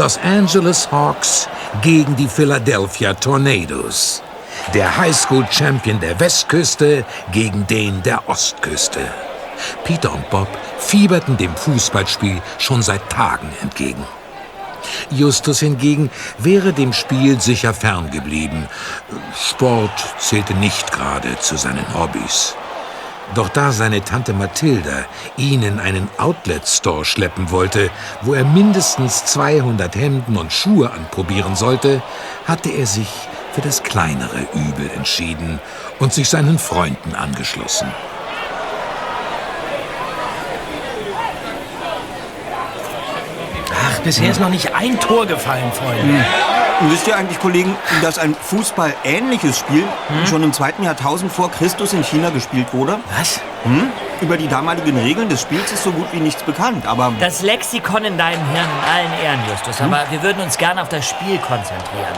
Los Angeles Hawks gegen die Philadelphia Tornadoes. Der Highschool-Champion der Westküste gegen den der Ostküste. Peter und Bob fieberten dem Fußballspiel schon seit Tagen entgegen. Justus hingegen wäre dem Spiel sicher ferngeblieben. Sport zählte nicht gerade zu seinen Hobbys. Doch da seine Tante Mathilda ihn in einen Outlet-Store schleppen wollte, wo er mindestens 200 Hemden und Schuhe anprobieren sollte, hatte er sich für das kleinere Übel entschieden und sich seinen Freunden angeschlossen. Ach, bisher ist noch nicht ein Tor gefallen, Freunde. Hm. Wisst ihr eigentlich, Kollegen, dass ein Fußball-ähnliches Spiel hm? schon im zweiten Jahrtausend vor Christus in China gespielt wurde? Was? Hm? Über die damaligen Regeln des Spiels ist so gut wie nichts bekannt, aber... Das Lexikon in deinem Hirn in allen Ehren, Justus, hm? aber wir würden uns gern auf das Spiel konzentrieren.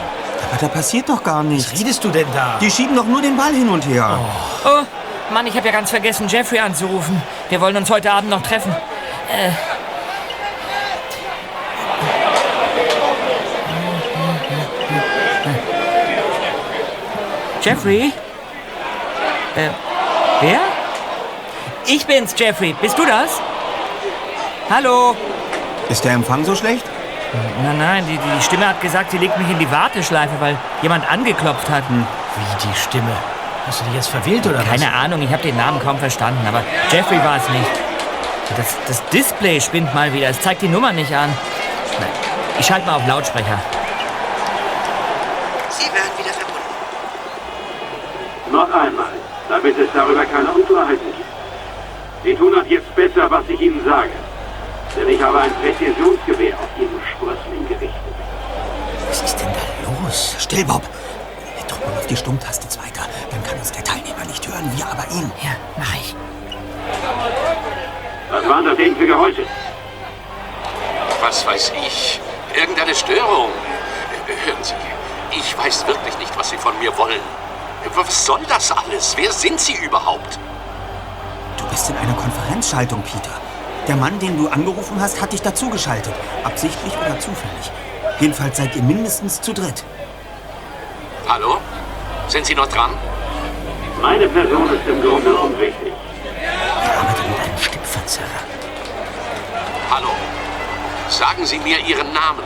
Aber da passiert doch gar nichts. Was redest du denn da? Die schieben doch nur den Ball hin und her. Oh, oh Mann, ich habe ja ganz vergessen, Jeffrey anzurufen. Wir wollen uns heute Abend noch treffen. Äh... Jeffrey? Äh, wer? Ich bin's, Jeffrey. Bist du das? Hallo? Ist der Empfang so schlecht? Nein, nein, die, die Stimme hat gesagt, sie legt mich in die Warteschleife, weil jemand angeklopft hat. Hm. Wie die Stimme? Hast du dich jetzt verwählt oder Keine was? Ahnung, ich habe den Namen kaum verstanden, aber Jeffrey war es nicht. Das, das Display spinnt mal wieder, es zeigt die Nummer nicht an. Ich schalte mal auf Lautsprecher. Noch einmal, damit es darüber keine Unklarheiten gibt. Sie tun ab jetzt besser, was ich Ihnen sage. Denn ich habe ein Präzisionsgewehr auf Ihren Sprössling gerichtet. Was ist denn da los? Still, Bob. Drück mal auf die Stummtaste zweiter. Dann kann uns der Teilnehmer nicht hören, wir aber ihn. Ja, mach ich. Was waren das denn für Geräusche? Was weiß ich? Irgendeine Störung. Hören Sie, ich weiß wirklich nicht, was Sie von mir wollen. Was soll das alles? Wer sind Sie überhaupt? Du bist in einer Konferenzschaltung, Peter. Der Mann, den du angerufen hast, hat dich dazugeschaltet. Absichtlich oder zufällig. Jedenfalls seid ihr mindestens zu dritt. Hallo? Sind Sie noch dran? Meine Person ist im Grunde unwichtig. Er arbeitet mit einem Stimmverzerrer. Hallo? Sagen Sie mir Ihren Namen.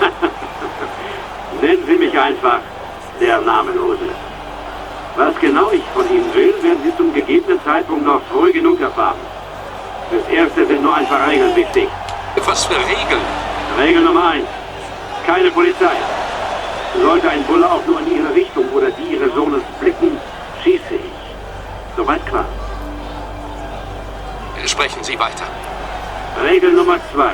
Nennen Sie mich einfach der Namenlose. Was genau ich von Ihnen will, werden Sie zum gegebenen Zeitpunkt noch früh genug erfahren. Fürs Erste sind nur ein paar Regeln wichtig. Was für Regeln? Regel Nummer eins. Keine Polizei. Sollte ein Bulle auch nur in Ihre Richtung oder die Ihres Sohnes blicken, schieße ich. Soweit klar. Sprechen Sie weiter. Regel Nummer zwei.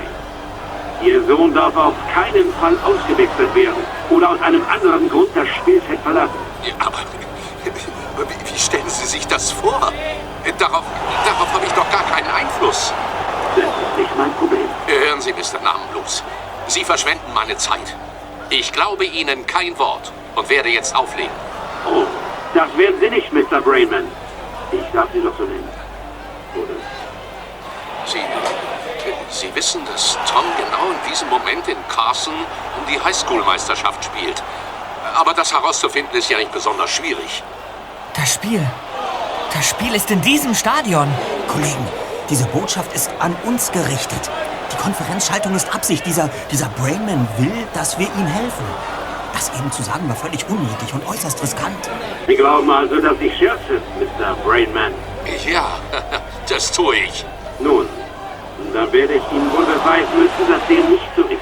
Ihr Sohn darf auf keinen Fall ausgewechselt werden oder aus einem anderen Grund das Spielfeld verlassen. Ja, aber wie stellen Sie sich das vor? Darauf, darauf habe ich doch gar keinen Einfluss. Das ist nicht mein Problem. Hören Sie, Mr. Namenlos. Sie verschwenden meine Zeit. Ich glaube Ihnen kein Wort und werde jetzt auflegen. Oh, das werden Sie nicht, Mr. Brainman. Ich darf Sie doch so nennen. Oder? Sie, Sie wissen, dass Tom genau in diesem Moment in Carson um die Highschool-Meisterschaft spielt. Aber das herauszufinden ist ja nicht besonders schwierig. Das Spiel. Das Spiel ist in diesem Stadion. Kollegen, diese Botschaft ist an uns gerichtet. Die Konferenzschaltung ist Absicht. Dieser, dieser Brainman will, dass wir ihm helfen. Das eben zu sagen war völlig unnötig und äußerst riskant. Sie glauben also, dass ich scherze, Mr. Brainman? Ja, das tue ich. Nun, dann werde ich Ihnen wohl beweisen müssen, dass dem nicht so ist.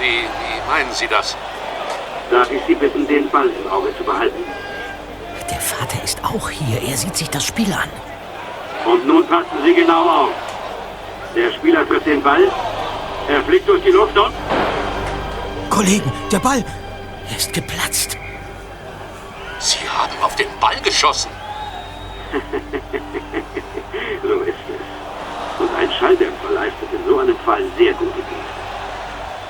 Wie, wie meinen Sie das? Darf ich Sie bitten, den Ball im Auge zu behalten? Der Vater ist auch hier. Er sieht sich das Spiel an. Und nun passen Sie genau auf. Der Spieler trifft den Ball. Er fliegt durch die Luft und... Kollegen, der Ball! Er ist geplatzt. Sie haben auf den Ball geschossen. so ist es. Und ein Schalldämpfer leistet in so einem Fall sehr gute Dienste.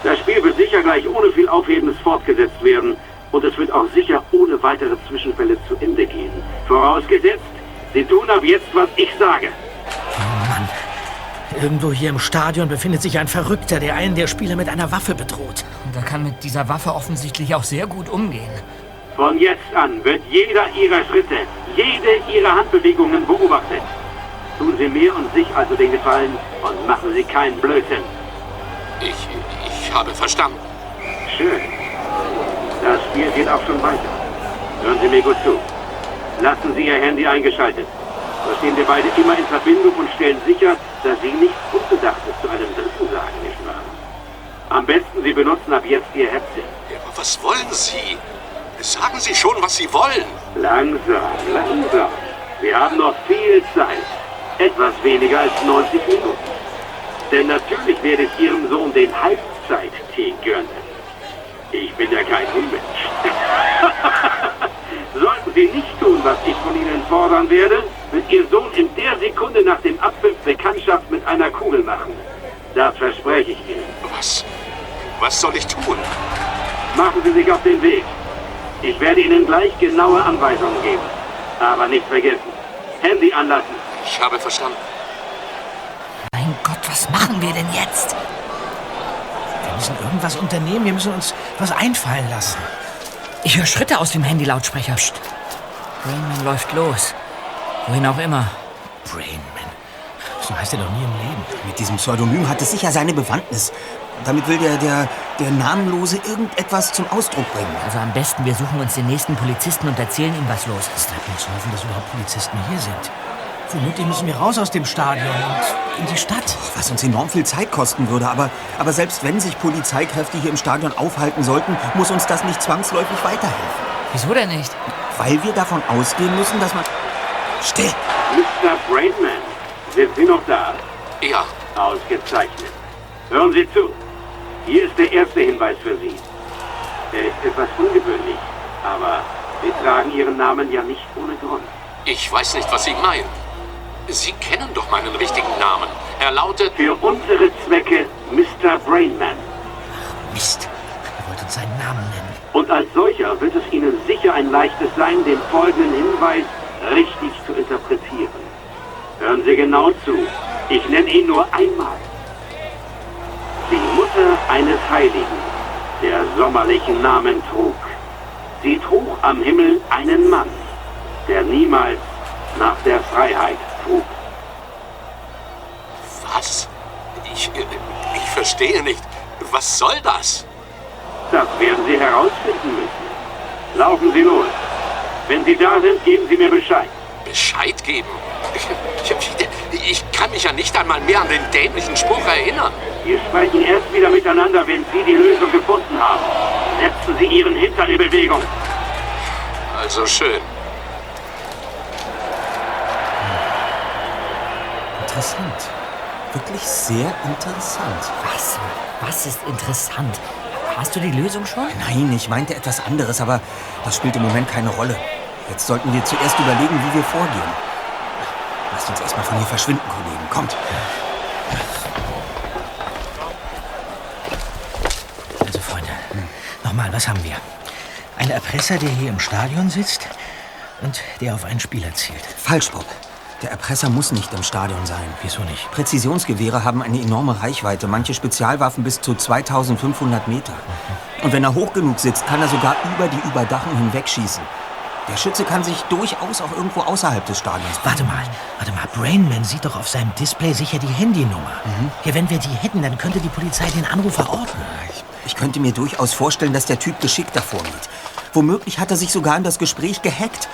Das Spiel wird sicher gleich ohne viel Aufhebens fortgesetzt werden und es wird auch sicher ohne weitere Zwischenfälle zu Ende gehen. Vorausgesetzt, Sie tun ab jetzt, was ich sage. Oh Mann. Irgendwo hier im Stadion befindet sich ein Verrückter, der einen der Spieler mit einer Waffe bedroht. Und er kann mit dieser Waffe offensichtlich auch sehr gut umgehen. Von jetzt an wird jeder Ihrer Schritte, jede Ihrer Handbewegungen beobachtet. Tun Sie mir und sich also den Gefallen und machen Sie keinen Blödsinn. Ich, ich habe verstanden. Schön. Das Spiel geht auch schon weiter. Hören Sie mir gut zu. Lassen Sie Ihr Handy eingeschaltet. So stehen wir beide immer in Verbindung und stellen sicher, dass Sie nichts Unbedachtes zu einem Dritten sagen, nicht wahr? Am besten Sie benutzen ab jetzt Ihr Headset. Ja, aber was wollen Sie? Sagen Sie schon, was Sie wollen. Langsam, langsam. Wir haben noch viel Zeit. Etwas weniger als 90 Minuten. Denn natürlich werde ich Ihrem Sohn den Halbzeit-Tee gönnen. Ich bin ja kein Unmensch. Sollten Sie nicht tun, was ich von Ihnen fordern werde, wird Ihr Sohn in der Sekunde nach dem Abpfiff Bekanntschaft mit einer Kugel machen. Das verspreche ich Ihnen. Was? Was soll ich tun? Machen Sie sich auf den Weg. Ich werde Ihnen gleich genaue Anweisungen geben. Aber nicht vergessen, Handy anlassen. Ich habe verstanden. Was machen wir denn jetzt? Wir müssen irgendwas unternehmen. Wir müssen uns was einfallen lassen. Ich höre Schritte aus dem Handy-Lautsprecher. Psst. Rainman läuft los. Wohin auch immer. Brainman. So heißt er doch nie im Leben. Mit diesem Pseudonym hat es sicher seine Bewandtnis. Damit will der, der, der Namenlose irgendetwas zum Ausdruck bringen. Also am besten, wir suchen uns den nächsten Polizisten und erzählen ihm, was los ist. Bleibt uns hoffen, dass überhaupt Polizisten hier sind. Vermutlich müssen wir raus aus dem Stadion und in die Stadt. Was uns enorm viel Zeit kosten würde. Aber, aber selbst wenn sich Polizeikräfte hier im Stadion aufhalten sollten, muss uns das nicht zwangsläufig weiterhelfen. Wieso denn nicht? Weil wir davon ausgehen müssen, dass man... Still! Mr. Brainman, sind Sie noch da? Ja, Ausgezeichnet. Hören Sie zu. Hier ist der erste Hinweis für Sie. Er ist etwas ungewöhnlich, aber Sie tragen Ihren Namen ja nicht ohne Grund. ich weiß nicht, was Sie meinen. Sie kennen doch meinen richtigen Namen. Er lautet... Für unsere Zwecke Mr. Brainman. Mist. Er wollte uns seinen Namen nennen. Und als solcher wird es Ihnen sicher ein leichtes sein, den folgenden Hinweis richtig zu interpretieren. Hören Sie genau zu. Ich nenne ihn nur einmal. Die Mutter eines Heiligen, der sommerlichen Namen trug. Sie trug am Himmel einen Mann, der niemals nach der Freiheit. Was? Ich, äh, ich verstehe nicht. Was soll das? Das werden Sie herausfinden müssen. Laufen Sie los. Wenn Sie da sind, geben Sie mir Bescheid. Bescheid geben? Ich, ich kann mich ja nicht einmal mehr an den dämlichen Spruch erinnern. Wir sprechen erst wieder miteinander, wenn Sie die Lösung gefunden haben. Setzen Sie Ihren Hintern in Bewegung. Also schön. Interessant. Wirklich sehr interessant. Was? Was ist interessant? Hast du die Lösung schon? Nein, ich meinte etwas anderes, aber das spielt im Moment keine Rolle. Jetzt sollten wir zuerst überlegen, wie wir vorgehen. Lasst uns erstmal von hier verschwinden, Kollegen. Kommt. Also, Freunde, nochmal, was haben wir? Ein Erpresser, der hier im Stadion sitzt und der auf einen Spieler zielt. Falsch, Bob. Der Erpresser muss nicht im Stadion sein. Wieso nicht? Präzisionsgewehre haben eine enorme Reichweite, manche Spezialwaffen bis zu 2500 Meter. Und wenn er hoch genug sitzt, kann er sogar über die Überdachung hinwegschießen. Der Schütze kann sich durchaus auch irgendwo außerhalb des Stadions Warte mal, warte mal. Brainman sieht doch auf seinem Display sicher die Handynummer. Ja, wenn wir die hätten, dann könnte die Polizei den Anruf verorten. Ich, ich könnte mir durchaus vorstellen, dass der Typ geschickt davor geht. Womöglich hat er sich sogar in das Gespräch gehackt.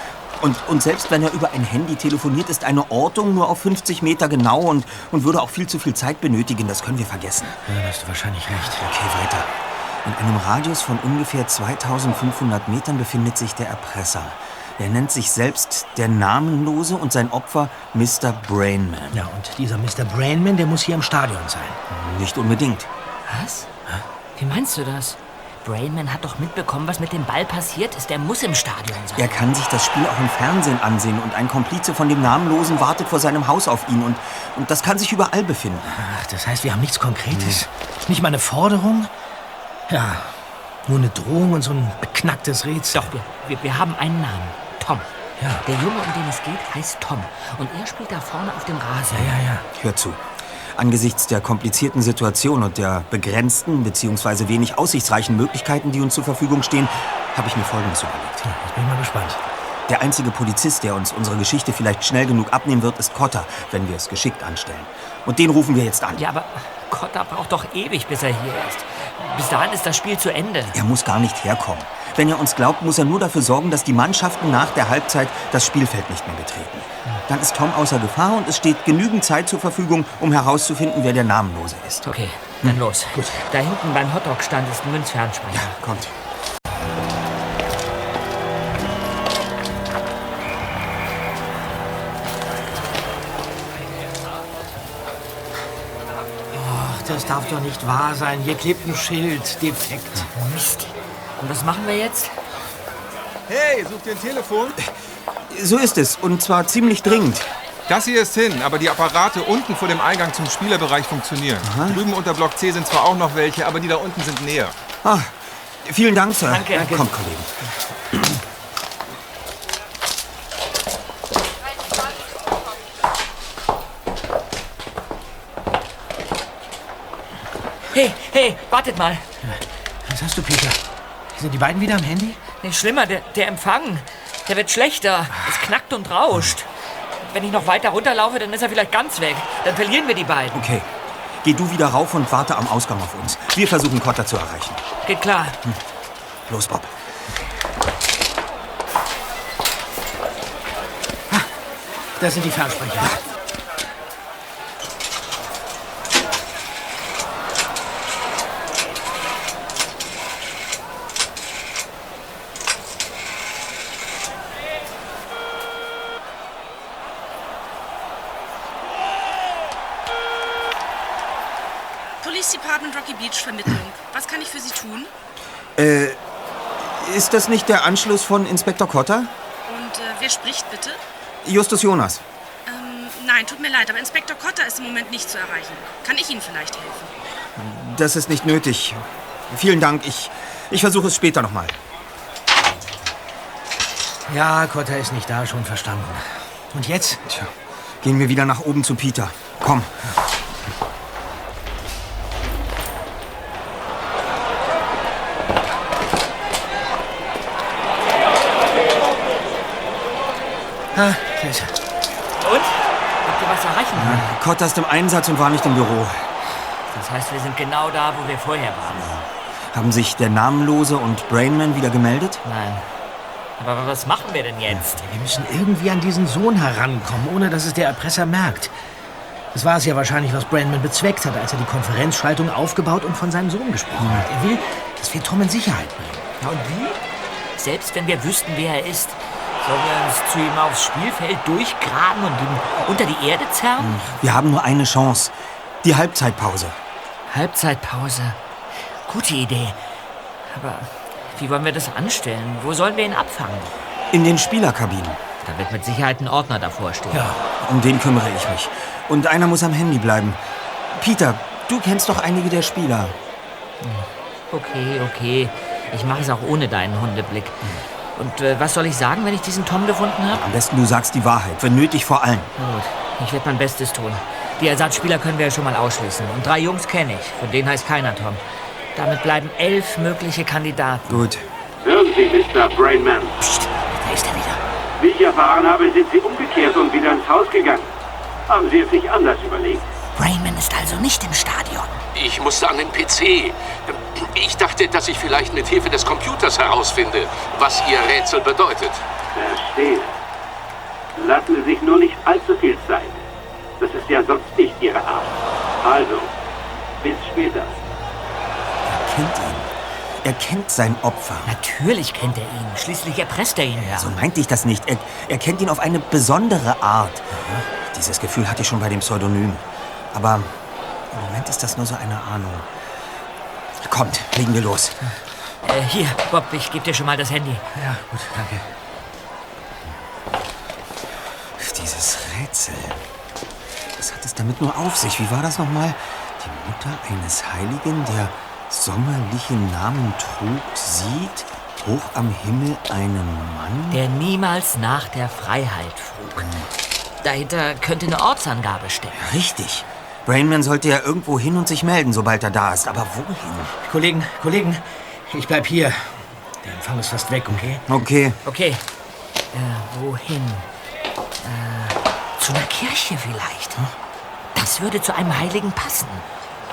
Und, und selbst wenn er über ein Handy telefoniert, ist eine Ortung nur auf 50 Meter genau und, und würde auch viel zu viel Zeit benötigen. Das können wir vergessen. Ja, da hast du wahrscheinlich recht. Okay, weiter. In einem Radius von ungefähr 2500 Metern befindet sich der Erpresser. Er nennt sich selbst der Namenlose und sein Opfer Mr. Brainman. Ja, und dieser Mr. Brainman, der muss hier im Stadion sein. Nicht unbedingt. Was? Wie meinst du das? Brainman hat doch mitbekommen, was mit dem Ball passiert ist. Er muss im Stadion sein. Er kann sich das Spiel auch im Fernsehen ansehen und ein Komplize von dem Namenlosen wartet vor seinem Haus auf ihn und, und das kann sich überall befinden. Ach, das heißt, wir haben nichts Konkretes. Nicht mal eine Forderung? Ja, nur eine Drohung und so ein beknacktes Rätsel. Doch, wir, wir, wir haben einen Namen. Tom. Ja. Der Junge, um den es geht, heißt Tom. Und er spielt da vorne auf dem Rasen. Ja, ja, ja. Hör zu. Angesichts der komplizierten Situation und der begrenzten bzw. wenig aussichtsreichen Möglichkeiten, die uns zur Verfügung stehen, habe ich mir Folgendes überlegt. Jetzt bin ich mal gespannt. Der einzige Polizist, der uns unsere Geschichte vielleicht schnell genug abnehmen wird, ist Cotter, wenn wir es geschickt anstellen. Und den rufen wir jetzt an. Ja, aber Cotta braucht doch ewig, bis er hier ist. Bis dahin ist das Spiel zu Ende. Er muss gar nicht herkommen. Wenn er uns glaubt, muss er nur dafür sorgen, dass die Mannschaften nach der Halbzeit das Spielfeld nicht mehr betreten. Dann ist Tom außer Gefahr und es steht genügend Zeit zur Verfügung, um herauszufinden, wer der Namenlose ist. Okay, dann los. Gut. Da hinten beim Hotdog-Stand ist ein Münzfernspeicher. Kommt. Das darf doch nicht wahr sein. Hier klebt ein Schild. Defekt. Mist. Und was machen wir jetzt? Hey, sucht ihr ein Telefon? So ist es. Und zwar ziemlich dringend. Das hier ist hin, aber die Apparate unten vor dem Eingang zum Spielerbereich funktionieren. Drüben unter Block C sind zwar auch noch welche, aber die da unten sind näher. Ah, vielen Dank, Sir. Danke. Danke. Kommt, Kollegen. Hey, hey, wartet mal. Was hast du, Peter? Sind die beiden wieder am Handy? Nee, schlimmer, der, der Empfang. Der wird schlechter. Es knackt und rauscht. Wenn ich noch weiter runterlaufe, dann ist er vielleicht ganz weg. Dann verlieren wir die beiden. Okay. Geh du wieder rauf und warte am Ausgang auf uns. Wir versuchen, Cotter zu erreichen. Geht klar. Los, Bob. Da sind die Fernsprecher. Police Department Rocky Beach Vermittlung. Was kann ich für Sie tun? Ist das nicht der Anschluss von Inspektor Cotter? Und äh, wer spricht bitte? Justus Jonas. Ähm, nein, tut mir leid, aber Inspektor Cotter ist im Moment nicht zu erreichen. Kann ich Ihnen vielleicht helfen? Das ist nicht nötig. Vielen Dank. Ich, ich versuche es später nochmal. Ja, Cotta ist nicht da, schon verstanden. Und jetzt? Tja, gehen wir wieder nach oben zu Peter. Komm. Ah, da ist er. Und? Habt ihr was erreichen können? Cotter ist im Einsatz und war nicht im Büro. Das heißt, wir sind genau da, wo wir vorher waren. Haben sich der Namenlose und Brainman wieder gemeldet? Nein. Aber was machen wir denn jetzt? Wir müssen irgendwie an diesen Sohn herankommen, ohne dass es der Erpresser merkt. Das war es ja wahrscheinlich, was Brandman bezweckt hat, als er die Konferenzschaltung aufgebaut und von seinem Sohn gesprochen hat. Er will, dass wir Tom in Sicherheit bringen. Ja, und wie? Selbst wenn wir wüssten, wer er ist, sollen wir uns zu ihm aufs Spielfeld durchgraben und ihn unter die Erde zerren? Wir haben nur eine Chance. Die Halbzeitpause. Halbzeitpause. Gute Idee. Aber wie wollen wir das anstellen? Wo sollen wir ihn abfangen? In den Spielerkabinen. Da wird mit Sicherheit ein Ordner davor stehen. Ja, Um den kümmere ich mich. Und einer muss am Handy bleiben. Peter, du kennst doch einige der Spieler. Okay, okay. Ich mache es auch ohne deinen Hundeblick. Und äh, was soll ich sagen, wenn ich diesen Tom gefunden habe? Am besten du sagst die Wahrheit, wenn nötig vor allem. Na gut, ich werde mein Bestes tun. Die Ersatzspieler können wir ja schon mal ausschließen. Und drei Jungs kenne ich. Von denen heißt keiner Tom. Damit bleiben elf mögliche Kandidaten. Gut. Hören Sie, Mr. Brainman. Psst, da ist er wieder. Wie ich erfahren habe, sind Sie umgekehrt und wieder ins Haus gegangen. Haben Sie es sich anders überlegt? Brainman ist also nicht im Stadion. Ich musste an den PC. Ich dachte, dass ich vielleicht mit Hilfe des Computers herausfinde, was Ihr Rätsel bedeutet. Verstehe. Lassen Sie sich nur nicht allzu viel Zeit. Das ist ja sonst nicht Ihre Art. Also, bis später. Er kennt ihn. Er kennt sein Opfer. Natürlich kennt er ihn. Schließlich erpresst er ihn ja. So meinte ich das nicht. Er, er kennt ihn auf eine besondere Art. Dieses Gefühl hatte ich schon bei dem Pseudonym. Aber im Moment ist das nur so eine Ahnung. Kommt, legen wir los. Äh, hier, Bob, ich gebe dir schon mal das Handy. Ja, gut, danke. Dieses Rätsel. Was hat es damit nur auf sich? Wie war das nochmal? Die Mutter eines Heiligen, der sommerlichen Namen trug, sieht hoch am Himmel einen Mann. Der niemals nach der Freiheit frug. Dahinter könnte eine Ortsangabe stecken. Richtig. Brainman sollte ja irgendwo hin und sich melden, sobald er da ist. Aber wohin? Kollegen, Kollegen, ich bleib hier. Der Empfang ist fast weg, okay? Okay. Okay. Äh, wohin? Äh, zu einer Kirche vielleicht. Das würde zu einem Heiligen passen.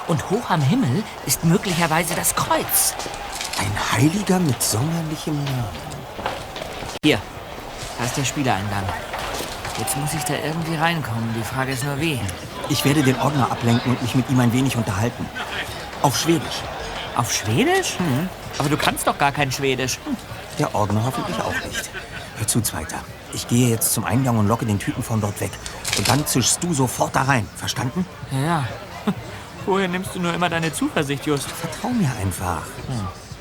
Und hoch am Himmel ist möglicherweise das Kreuz. Ein Heiliger mit sommerlichem Namen. Hier, da ist der Spielereingang. Jetzt muss ich da irgendwie reinkommen. Die Frage ist nur wie. Ich werde den Ordner ablenken und mich mit ihm ein wenig unterhalten. Auf Schwedisch. Auf Schwedisch? Aber du kannst doch gar kein Schwedisch. Der Ordner hoffentlich auch nicht. Hör zu, Zweiter. Ich gehe jetzt zum Eingang und locke den Typen von dort weg. Und dann zischst du sofort da rein. Verstanden? Ja, ja. Woher nimmst du nur immer deine Zuversicht, Just? Vertrau mir einfach.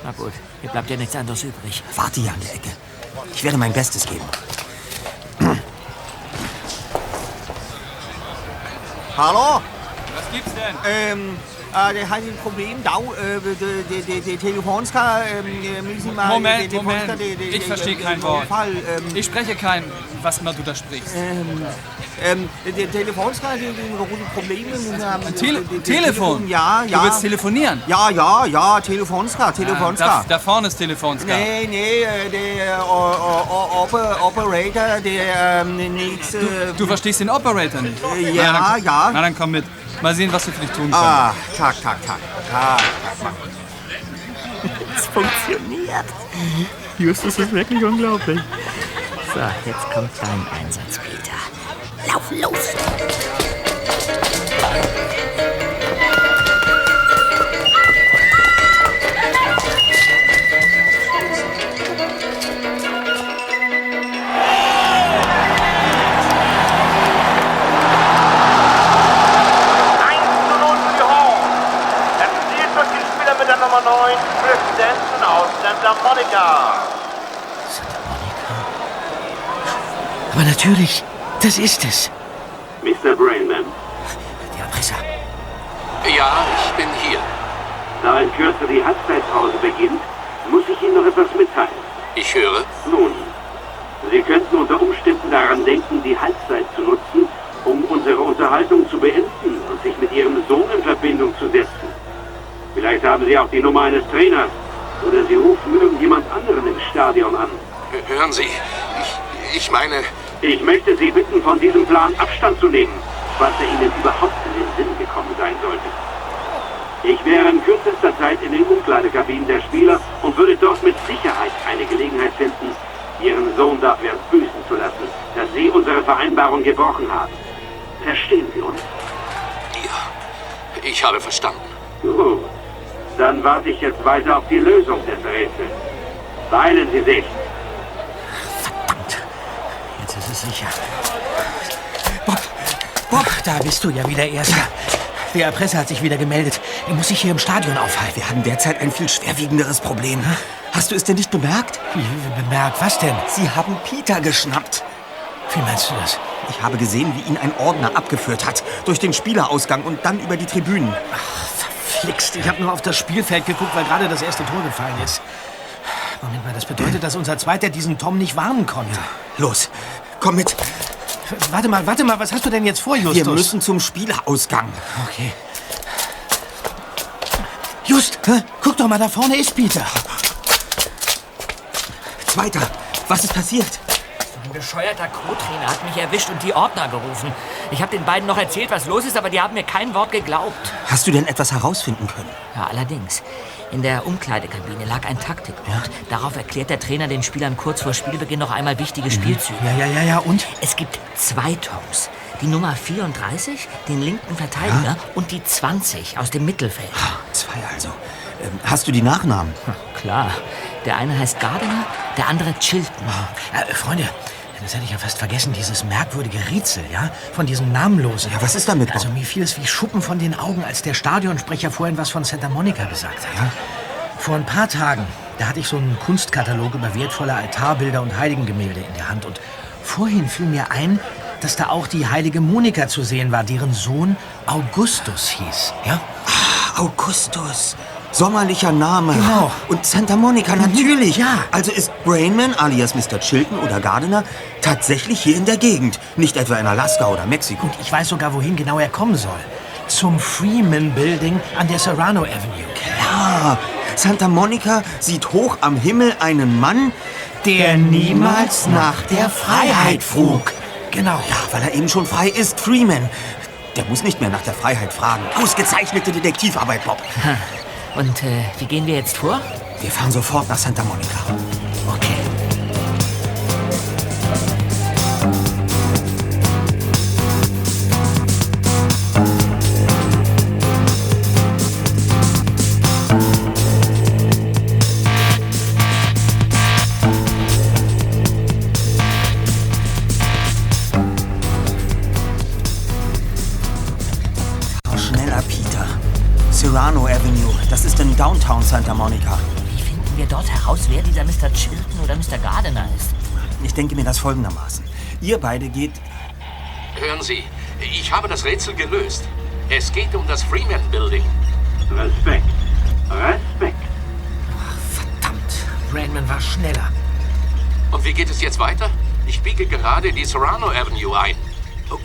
Na gut, hier bleibt ja nichts anderes übrig. Warte hier an der Ecke. Ich werde mein Bestes geben. Hallo? Was gibt's denn? Ähm, der hat ein Problem. Die, die Telefonska, müssen mal... Moment, Moment. Ich verstehe kein Wort. Fall, ähm, Ich spreche kein, was immer du da sprichst. ähm, die Telefonska, die großen Probleme. Tele Telefon? Ja, ja. Du willst telefonieren? Ja, ja, ja, Telefonska, Telefonska. Da, da vorne ist Telefonska. Nee, nee, der Operator, der. Äh, Du verstehst den Operator nicht? Na, ja, dann, ja. Na, dann komm mit. Mal sehen, was wir für dich tun können. ah, Tag, Tag, Tag. Tag. Es funktioniert. Justus ist wirklich unglaublich. So, jetzt kommt dein Einsatz, Peter. Lauf los! Santa Monica. Aber natürlich, das ist es. Mr. Brainman, Der Erpresser. Ja, ich bin hier. da in Kürze die Halbzeitpause beginnt, muss ich Ihnen noch etwas mitteilen. Ich höre. Nun, Sie könnten unter Umständen daran denken, die Halbzeit zu nutzen, um unsere Unterhaltung zu beenden und sich mit Ihrem Sohn in Verbindung zu setzen. Vielleicht haben Sie auch die Nummer eines Trainers oder Sie rufen irgendjemand anderen im Stadion an. Hören Sie, ich, ich meine, Ich möchte Sie bitten, von diesem Plan Abstand zu nehmen, falls er Ihnen überhaupt in den Sinn gekommen sein sollte. Ich wäre in kürzester Zeit in den Umkleidekabinen der Spieler und würde dort mit Sicherheit eine Gelegenheit finden, Ihren Sohn dafür büßen zu lassen, dass Sie unsere Vereinbarung gebrochen haben. Verstehen Sie uns? ja, ich habe verstanden. Gut. Dann warte ich jetzt weiter auf die Lösung des Rätsels. Beeilen Sie sich. Verdammt. Jetzt ist es sicher. Bob, Bob, da bist du ja wieder Erster. Der Erpresser hat sich wieder gemeldet. Er muss sich hier im Stadion aufhalten. Wir haben derzeit ein viel schwerwiegenderes Problem. Hast du es denn nicht bemerkt? Wie, bemerkt, was denn? Sie haben Peter geschnappt. Wie meinst du das? Ich habe gesehen, wie ihn ein Ordner abgeführt hat. Durch den Spielerausgang und dann über die Tribünen. Verflixt, ich habe nur auf das Spielfeld geguckt, weil gerade das erste Tor gefallen ist. Moment mal, das bedeutet, dass unser Zweiter diesen Tom nicht warnen konnte. Los, komm mit. Warte mal, warte mal, was hast du denn jetzt vor, Justus? Wir müssen zum Spielerausgang. Okay. Just, hä? guck doch mal, da vorne ist Peter. Zweiter, was ist passiert? Ein bescheuerter Co-Trainer hat mich erwischt und die Ordner gerufen. Ich habe den beiden noch erzählt, was los ist, aber die haben mir kein Wort geglaubt. Hast du denn etwas herausfinden können? Ja, allerdings. In der Umkleidekabine lag ein Taktikbord. Darauf erklärt der Trainer den Spielern kurz vor Spielbeginn noch einmal wichtige Spielzüge. Ja, ja, ja, ja, und? Es gibt zwei Toms. Die Nummer 34, den linken Verteidiger, und die 20 aus dem Mittelfeld. Zwei also. Ähm, hast du die Nachnamen? Klar. Der eine heißt Gardiner, der andere Chilton. Äh, Freunde, das hätte ich ja fast vergessen, dieses merkwürdige Rätsel, ja? Von diesem Namenlosen. Ja, was ist damit, Bob? Also mir fiel es wie Schuppen von den Augen, als der Stadionsprecher vorhin was von Santa Monica gesagt hat. Vor ein paar Tagen, da hatte ich so einen Kunstkatalog über wertvolle Altarbilder und Heiligengemälde in der Hand. Und vorhin fiel mir ein, dass da auch die heilige Monika zu sehen war, deren Sohn Augustus hieß. Ja? Augustus. Sommerlicher Name. Genau. Und Santa Monica natürlich. Ja. Also ist Brainman alias Mr. Chilton oder Gardiner tatsächlich hier in der Gegend. Nicht etwa in Alaska oder Mexiko. Ich weiß sogar, wohin genau er kommen soll. zum Freeman Building an der Serrano Avenue. Ja, Santa Monica sieht hoch am Himmel einen Mann, Der niemals nach der Freiheit frug. Genau. Ja, weil er eben schon frei ist, Freeman. Der muss nicht mehr nach der Freiheit fragen. Ausgezeichnete Detektivarbeit, Bob. Und äh, wie gehen wir jetzt vor? Wir fahren sofort nach Santa Monica. Downtown Santa Monica. Wie finden wir dort heraus, wer dieser Mr. Chilton oder Mr. Gardiner ist? Ich denke mir das folgendermaßen. Ihr beide geht... Hören Sie, ich habe das Rätsel gelöst. Es geht um das Freeman Building. Respekt. Respekt. Verdammt, Brandman war schneller. Und wie geht es jetzt weiter? Ich biege gerade die Serrano Avenue ein.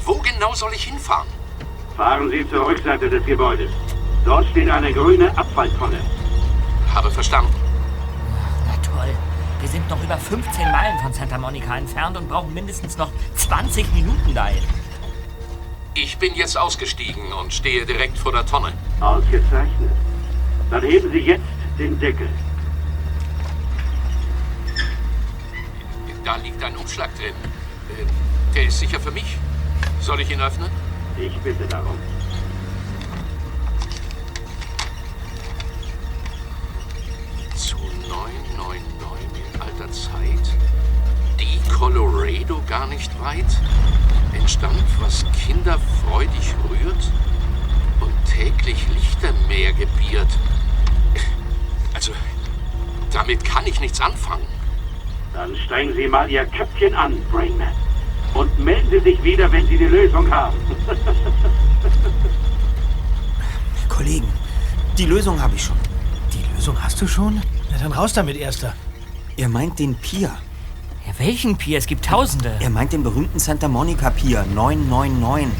Wo genau soll ich hinfahren? Fahren Sie zur Rückseite des Gebäudes. Dort steht eine grüne Abfalltonne. Habe verstanden. Na toll. Wir sind noch über 15 Meilen von Santa Monica entfernt und brauchen mindestens noch 20 Minuten dahin. Ich bin jetzt ausgestiegen und stehe direkt vor der Tonne. Ausgezeichnet. Dann heben Sie jetzt den Deckel. Da liegt ein Umschlag drin. Äh, Der ist sicher für mich. Soll ich ihn öffnen? Ich bitte darum. Zeit. Die Colorado gar nicht weit. Entstand, was Kinder freudig rührt und täglich Lichtermeer gebiert. Also, damit kann ich nichts anfangen. Dann strengen Sie mal Ihr Köpfchen an, Brainman. Und melden Sie sich wieder, wenn Sie die Lösung haben. Kollegen, die Lösung habe ich schon. Die Lösung hast du schon? Na dann raus damit, Erster. Er meint den Pier. Ja, welchen Pier? Es gibt Tausende. Er meint den berühmten Santa Monica Pier 999.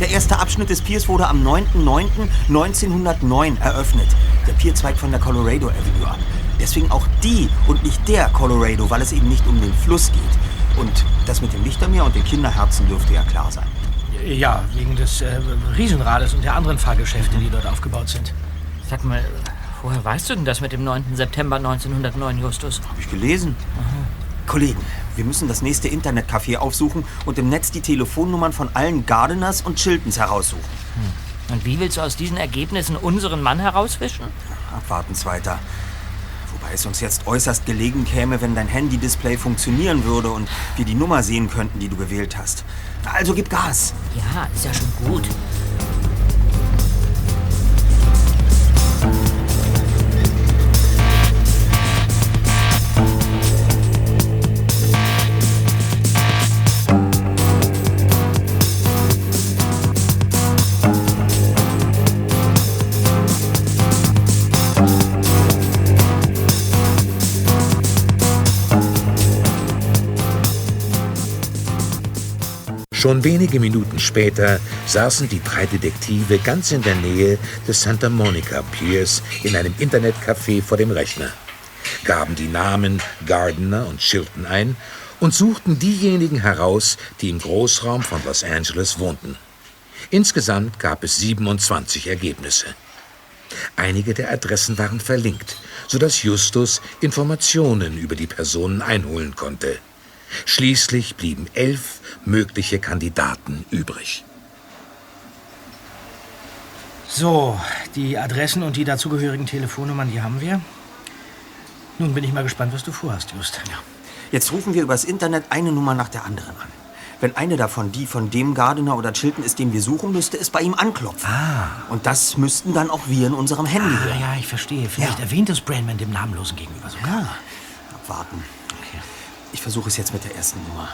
Der erste Abschnitt des Piers wurde am 9.9.1909 eröffnet. Der Pier zweigt von der Colorado Avenue ab. Deswegen auch die und nicht der Colorado, weil es eben nicht um den Fluss geht. Und das mit dem Lichtermeer und den Kinderherzen dürfte ja klar sein. Ja, wegen des äh, Riesenrades und der anderen Fahrgeschäfte, die dort aufgebaut sind. Sag mal, woher weißt du denn das mit dem 9. September 1909, Justus? Habe ich gelesen. Kollegen, wir müssen das nächste Internetcafé aufsuchen und im Netz die Telefonnummern von allen Gardeners und Chiltons heraussuchen. Und wie willst du aus diesen Ergebnissen unseren Mann herausfischen? Abwarten's weiter. Wobei es uns jetzt äußerst gelegen käme, wenn dein Handy-Display funktionieren würde und wir die Nummer sehen könnten, die du gewählt hast. Also gib Gas. Ja, ist ja schon gut. Schon wenige Minuten später saßen die drei Detektive ganz in der Nähe des Santa Monica Piers in einem Internetcafé vor dem Rechner, gaben die Namen Gardner und Chilton ein und suchten diejenigen heraus, die im Großraum von Los Angeles wohnten. Insgesamt gab es 27 Ergebnisse. Einige der Adressen waren verlinkt, sodass Justus Informationen über die Personen einholen konnte. Schließlich blieben elf mögliche Kandidaten übrig. So, die Adressen und die dazugehörigen Telefonnummern, die haben wir. Nun bin ich mal gespannt, was du vorhast, Just. Ja. Jetzt rufen wir übers Internet eine Nummer nach der anderen an. Wenn eine davon die von dem Gardener oder Chilton ist, den wir suchen, müsste es bei ihm anklopfen. Ah. Und das müssten dann auch wir in unserem Handy Ah, hören. ja, ich verstehe. Vielleicht Ja. erwähnt es Brandman dem Namenlosen gegenüber sogar. Ja. Abwarten. Ich versuche es jetzt mit der ersten Nummer.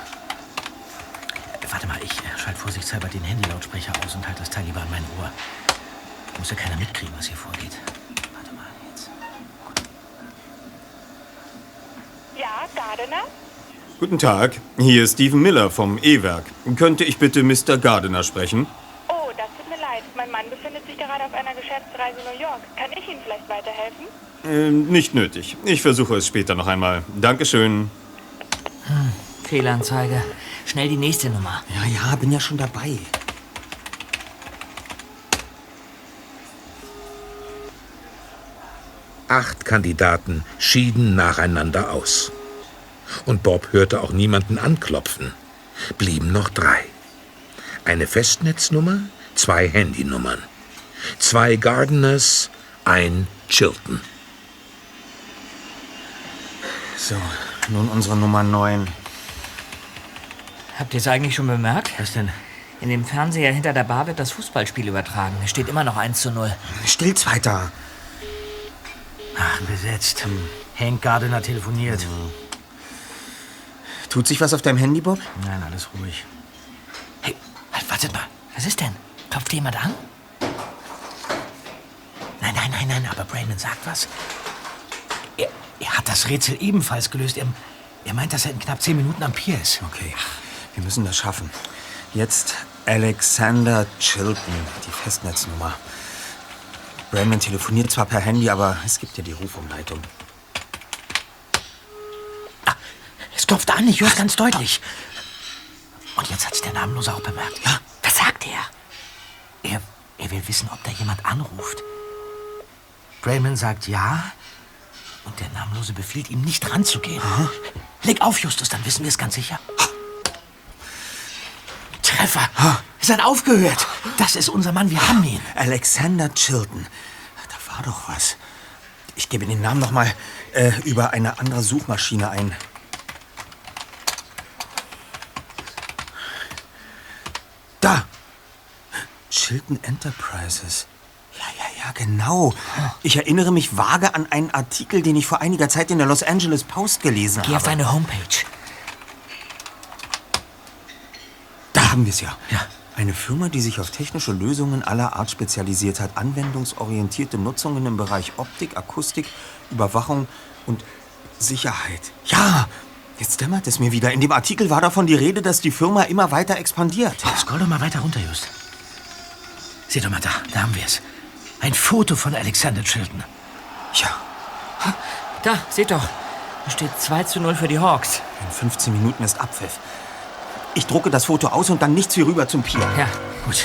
Äh, Warte mal, ich äh, schalte vorsichtshalber den Handylautsprecher aus und halte das Teil lieber an mein Ohr. Muss ja keiner mitkriegen, was hier vorgeht. Warte mal, jetzt. Ja, Gardener? Guten Tag, hier ist Stephen Miller vom E-Werk. Könnte ich bitte Mr. Gardiner sprechen? Oh, das tut mir leid. Mein Mann befindet auf einer Geschäftsreise New York. Kann ich Ihnen vielleicht weiterhelfen? Ähm, nicht nötig. Ich versuche es später noch einmal. Dankeschön. Hm, Fehlanzeige. Schnell die nächste Nummer. Ja, ja, bin ja schon dabei. Acht Kandidaten schieden nacheinander aus. Und Bob hörte auch niemanden anklopfen. Blieben noch drei. Eine Festnetznummer, zwei Handynummern. Zwei Gardeners, ein Chilton. So, nun unsere Nummer 9. Habt ihr es eigentlich schon bemerkt? Was denn? In dem Fernseher hinter der Bar wird das Fußballspiel übertragen. Es steht immer noch 1 zu 0. Still's weiter. Ach, besetzt. Hank Gardiner telefoniert. Tut sich was auf deinem Handy, Bob? Nein, alles ruhig. Hey, halt, wartet mal. Was ist denn? Klopft jemand an? Nein, nein, nein, nein, aber Brandon sagt was. Er, hat das Rätsel ebenfalls gelöst. Er, er meint, dass er in knapp zehn Minuten am Pier ist. Okay, wir müssen das schaffen. Jetzt Alexander Chilton, die Festnetznummer. Brandon telefoniert zwar per Handy, aber es gibt ja die Rufumleitung. Ah, es klopft an, ich höre es ganz deutlich. Und jetzt hat's der Namenlose auch bemerkt. Ja, was sagt er? Er, er will wissen, ob da jemand anruft. Brayman sagt ja. Und der Namenlose befiehlt ihm, nicht ranzugehen. Aha. Leg auf, Justus, dann wissen wir es ganz sicher. Treffer! Es hat aufgehört. Das ist unser Mann, wir haben ihn. Alexander Chilton. Da war doch was. Ich gebe den Namen noch mal äh, über eine andere Suchmaschine ein. Da! Chilton Enterprises. Ja, genau. Ich erinnere mich vage an einen Artikel, den ich vor einiger Zeit in der Los Angeles Post gelesen Geh habe. auf seine Homepage. Da haben wir es ja. ja. Eine Firma, die sich auf technische Lösungen aller Art spezialisiert hat. Anwendungsorientierte Nutzungen im Bereich Optik, Akustik, Überwachung und Sicherheit. Ja, jetzt dämmert es mir wieder. In dem Artikel war davon die Rede, dass die Firma immer weiter expandiert. Scroll doch mal weiter runter, Just. Sieh doch mal da, da haben wir es. Ein Foto von Alexander Chilton. Ja. Da, seht doch. Da steht 2 zu 0 für die Hawks. In 15 Minuten ist Abpfiff. Ich drucke das Foto aus und dann nichts wie rüber zum Pier. Ja, gut.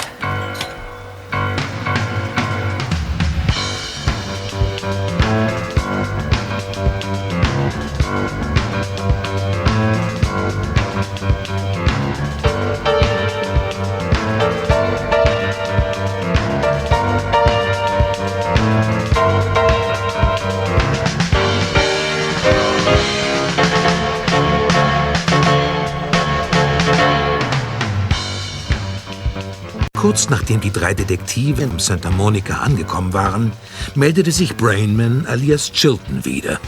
Kurz nachdem die drei Detektive in Santa Monica angekommen waren, meldete sich Brainman alias Chilton wieder.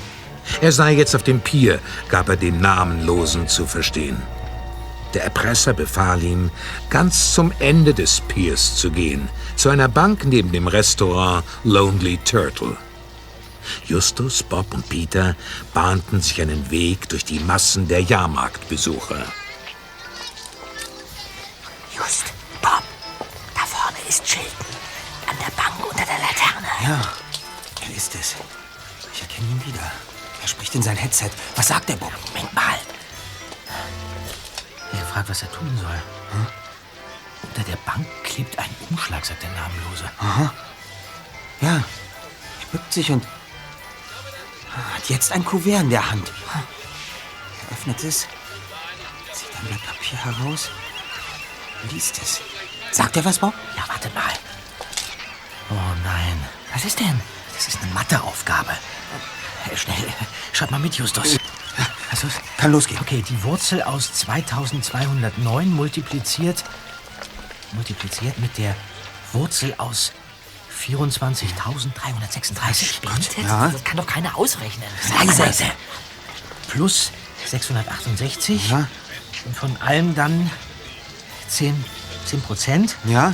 Er sei jetzt auf dem Pier, gab er den Namenlosen zu verstehen. Der Erpresser befahl ihm, ganz zum Ende des Piers zu gehen, zu einer Bank neben dem Restaurant Lonely Turtle. Justus, Bob und Peter bahnten sich einen Weg durch die Massen der Jahrmarktbesucher. In sein Headset. Was sagt er, Bob? Moment mal. Er fragt, was er tun soll. Hm? Unter der Bank klebt ein Umschlag, sagt der Namenlose. Aha. Ja, er bückt sich und hat jetzt ein Kuvert in der Hand. Er öffnet es, zieht ein Blatt Papier heraus, liest es. Sagt er was, Bob? Ja, warte mal. Oh nein. Was ist denn? Das ist eine Matheaufgabe. Äh, Schnell, schreib mal mit, Justus. Also, Kann losgehen. Okay, die Wurzel aus 2209 multipliziert, multipliziert mit der Wurzel aus 24.336. Bitte? Ja. Das kann doch keiner ausrechnen. Leise. Plus 668. Ja. Und von allem dann 10, 10 Prozent. Ja?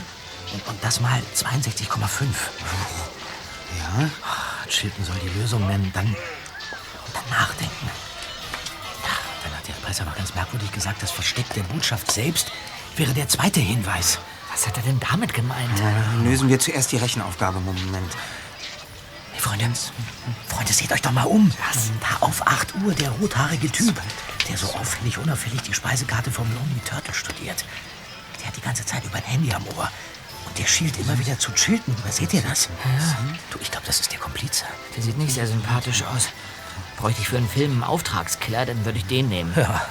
Und, und das mal 62,5. Ja? Chilton soll die Lösung nennen, dann, und dann nachdenken. Ja, dann hat der Erpresser aber ganz merkwürdig gesagt, das Versteck der Botschaft selbst wäre der zweite Hinweis. Was hat er denn damit gemeint? Na, lösen wir zuerst die Rechenaufgabe. Moment. Hey, Freunde, Freunde, seht euch doch mal um. Was? Da auf 8 Uhr der rothaarige Typ, der so auffällig unauffällig die Speisekarte vom Lonely Turtle studiert. Der hat die ganze Zeit über ein Handy am Ohr. Der schielt immer wieder zu Chilton. Seht ihr das? Ja. Du, ich glaube, das ist der Komplize. Der sieht nicht sehr sympathisch aus. Bräuchte ich für einen Film einen Auftragskiller, dann würde ich den nehmen. Ja.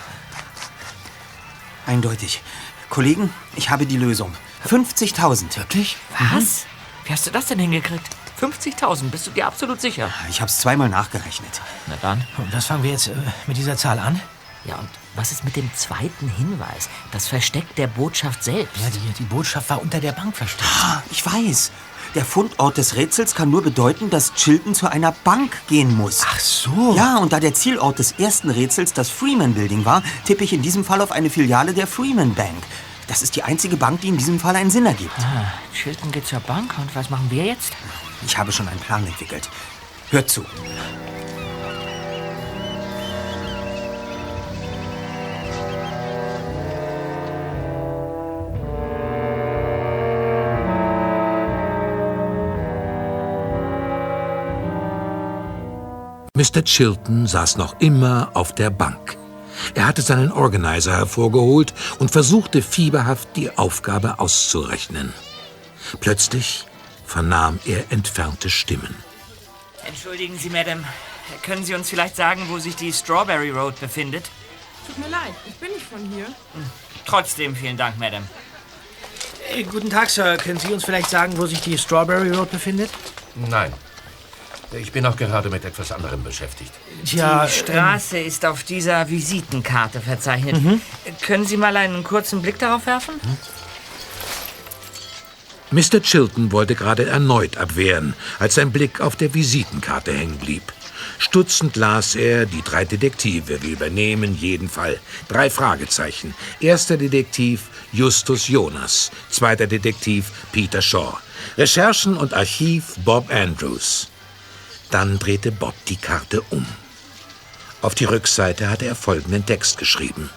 Eindeutig. Kollegen, ich habe die Lösung. 50.000. Wirklich? Was? Wie hast du das denn hingekriegt? 50.000, bist du dir absolut sicher? Ich habe es zweimal nachgerechnet. Na dann. Und was fangen wir jetzt äh, mit dieser Zahl an? Ja, und was ist mit dem zweiten Hinweis? Das Versteck der Botschaft selbst. Ja, die, die Botschaft war unter der Bank versteckt. Ah, ich weiß. Der Fundort des Rätsels kann nur bedeuten, dass Chilton zu einer Bank gehen muss. Ach so. Ja, und da der Zielort des ersten Rätsels das Freeman Building war, tippe ich in diesem Fall auf eine Filiale der Freeman Bank. Das ist die einzige Bank, die in diesem Fall einen Sinn ergibt. Ah, Chilton geht zur Bank und was machen wir jetzt? Ich habe schon einen Plan entwickelt. Hört zu. Mr. Chilton saß noch immer auf der Bank. Er hatte seinen Organizer hervorgeholt und versuchte fieberhaft die Aufgabe auszurechnen. Plötzlich vernahm er entfernte Stimmen. Entschuldigen Sie, Madame. Können Sie uns vielleicht sagen, wo sich die Strawberry Road befindet? Tut mir leid, ich bin nicht von hier. Trotzdem vielen Dank, Madame. Äh, guten Tag, Sir. Können Sie uns vielleicht sagen, wo sich die Strawberry Road befindet? Nein. Ich bin auch gerade mit etwas anderem beschäftigt. Tja, die Straße ist auf dieser Visitenkarte verzeichnet. Mhm. Können Sie mal einen kurzen Blick darauf werfen? Mr. Chilton wollte gerade erneut abwehren, als sein Blick auf der Visitenkarte hängen blieb. Stutzend las er, die drei Detektive, wir übernehmen jeden Fall. Drei Fragezeichen. Erster Detektiv Justus Jonas. Zweiter Detektiv Peter Shaw. Recherchen und Archiv Bob Andrews. Dann drehte Bob die Karte um. Auf die Rückseite hatte er folgenden Text geschrieben.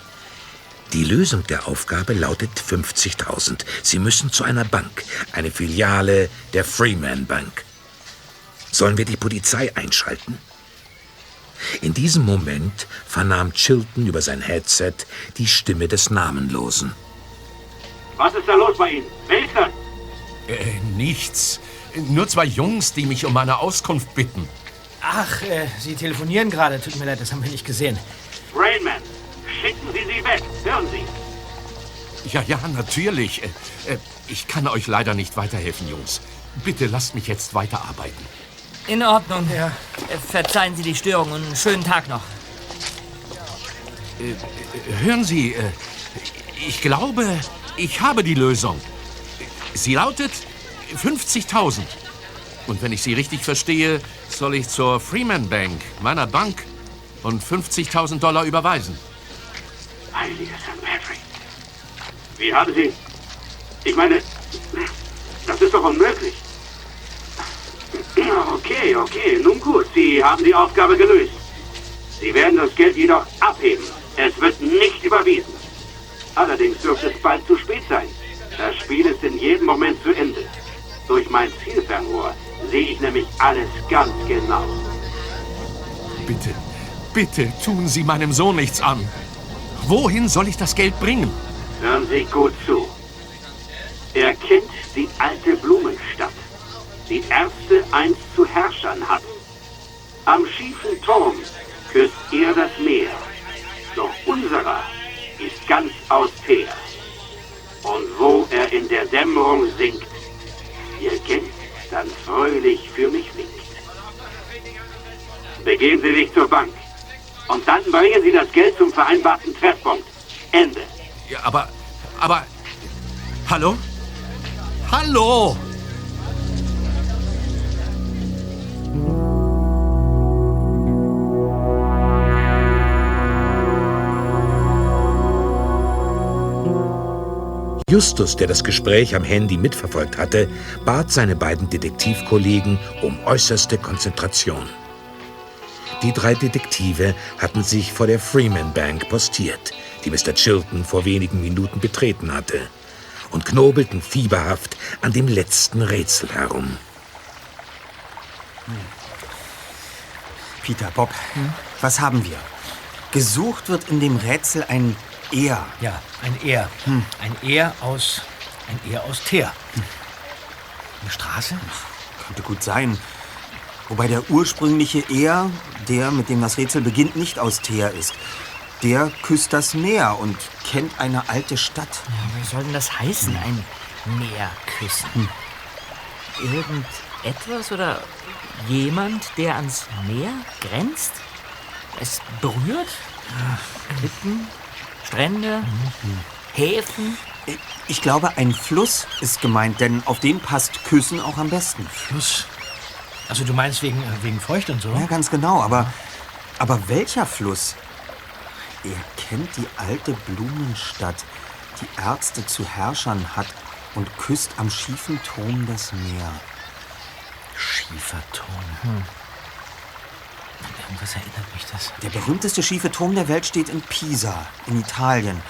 Die Lösung der Aufgabe lautet 50.000. Sie müssen zu einer Bank, eine Filiale der Freeman Bank. Sollen wir die Polizei einschalten? In diesem Moment vernahm Chilton über sein Headset die Stimme des Namenlosen. Was ist da los bei Ihnen? Wer ist das? Äh, nichts. Nur zwei Jungs, die mich um eine Auskunft bitten. Ach, äh, Sie telefonieren gerade. Tut mir leid, das haben wir nicht gesehen. Rainman, schicken Sie sie weg. Hören Sie. Ja, ja, natürlich. Äh, äh, Ich kann euch leider nicht weiterhelfen, Jungs. Bitte lasst mich jetzt weiterarbeiten. In Ordnung. Ja. Verzeihen Sie die Störung und einen schönen Tag noch. Äh, äh, Hören Sie, äh, ich glaube, ich habe die Lösung. Sie lautet 50.000. Und wenn ich Sie richtig verstehe, soll ich zur Freeman Bank, meiner Bank, und 50.000 Dollar überweisen. Heiliger St. Patrick. Wie haben Sie... Ich meine, das ist doch unmöglich. Okay, okay, nun gut. Sie haben die Aufgabe gelöst. Sie werden das Geld jedoch abheben. Es wird nicht überwiesen. Allerdings dürfte es bald zu spät sein. Das Spiel ist in jedem Moment zu Ende. Durch mein Zielfernrohr sehe ich nämlich alles ganz genau. Bitte, bitte tun Sie meinem Sohn nichts an. Wohin soll ich das Geld bringen? Hören Sie gut zu. Er kennt die alte Blumenstadt, die erste einst zu Herrschern hat. Am schiefen Turm küsst er das Meer, doch unserer ist ganz austher. Und wo er in der Dämmerung singt, ihr Geld dann fröhlich für mich winkt. Begeben Sie sich zur Bank und dann bringen Sie das Geld zum vereinbarten Treffpunkt. Ende. Ja, aber, aber, hallo? Hallo? Justus, der das Gespräch am Handy mitverfolgt hatte, bat seine beiden Detektivkollegen um äußerste Konzentration. Die drei Detektive hatten sich vor der Freeman Bank postiert, die Mr. Chilton vor wenigen Minuten betreten hatte. und knobelten fieberhaft an dem letzten Rätsel herum. Peter, Bob, was haben wir? Gesucht wird in dem Rätsel ein Er. Ja, ein Er. Ein Er aus. Ein Er aus Teer. Eine Straße? Könnte gut sein. Wobei der ursprüngliche Er, der mit dem das Rätsel beginnt, nicht aus Teer ist. Der küsst das Meer und kennt eine alte Stadt. Was soll denn das heißen, ein Meer küssen? Irgendetwas oder jemand, der ans Meer grenzt? Es berührt? Klippen, Strände, Häfen? Ich glaube, ein Fluss ist gemeint, denn auf den passt Küssen auch am besten. Fluss. Also du meinst wegen, äh, wegen Feucht und so? Ja, ganz genau, aber, aber welcher Fluss? Er kennt die alte Blumenstadt, die Ärzte zu Herrschern hat und küsst am schiefen Turm das Meer. Schiefer Turm. Hm. Irgendwas erinnert mich das. Der berühmteste schiefe Turm der Welt steht in Pisa, in Italien.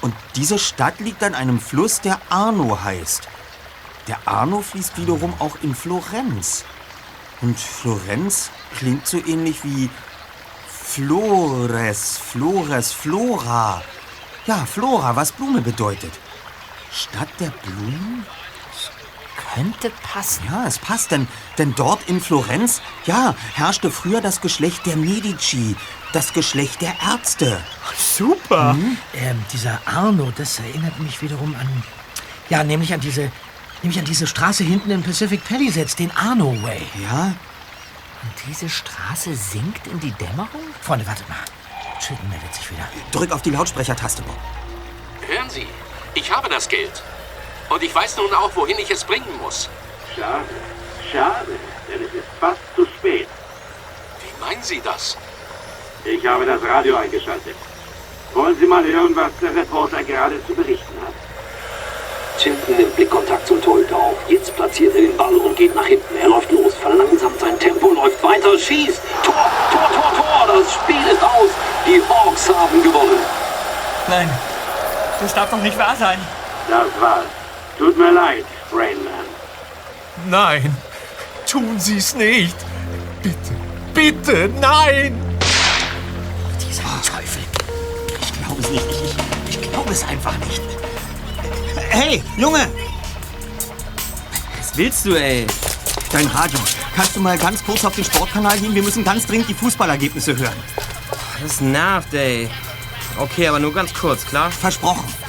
Und diese Stadt liegt an einem Fluss, der Arno heißt. Der Arno fließt wiederum auch in Florenz. Und Florenz klingt so ähnlich wie Flores, Flores, Flora. Ja, Flora, was Blume bedeutet. Stadt der Blumen? Könnte passen. Ja, es passt, denn, denn dort in Florenz, ja, herrschte früher das Geschlecht der Medici, das Geschlecht der Ärzte. Super. Ähm, dieser Arno, das erinnert mich wiederum an. Ja, nämlich an diese. Nämlich an diese Straße hinten in Pacific Palisades, den Arno Way. Ja? Und diese Straße sinkt in die Dämmerung? Freunde, wartet mal. Chilton meldet sich wieder. Drück auf die Lautsprechertaste, Bob. Hören Sie, ich habe das Geld. Und ich weiß nun auch, wohin ich es bringen muss. Schade, schade, denn es ist fast zu spät. Wie meinen Sie das? Ich habe das Radio eingeschaltet. Wollen Sie mal hören, was der Reporter gerade zu berichten hat? Chilton nimmt Blickkontakt zum Torhüter auf. Jetzt platziert er den Ball und geht nach hinten. Er läuft los, verlangsamt sein Tempo, läuft weiter, schießt. Tor, Tor, Tor, Tor. Das Spiel ist aus. Die Hawks haben gewonnen. Nein, das darf doch nicht wahr sein. Das war's. Tut mir leid, Brainman. Nein, tun Sie es nicht. Bitte, bitte, nein! Dieser Teufel. Ich glaube es nicht. Ich, ich, ich glaube es einfach nicht. Hey, Junge! Was willst du, ey? Dein Radio. Kannst du mal ganz kurz auf den Sportkanal gehen? Wir müssen ganz dringend die Fußballergebnisse hören. Das nervt, ey. Okay, aber nur ganz kurz, klar? Versprochen.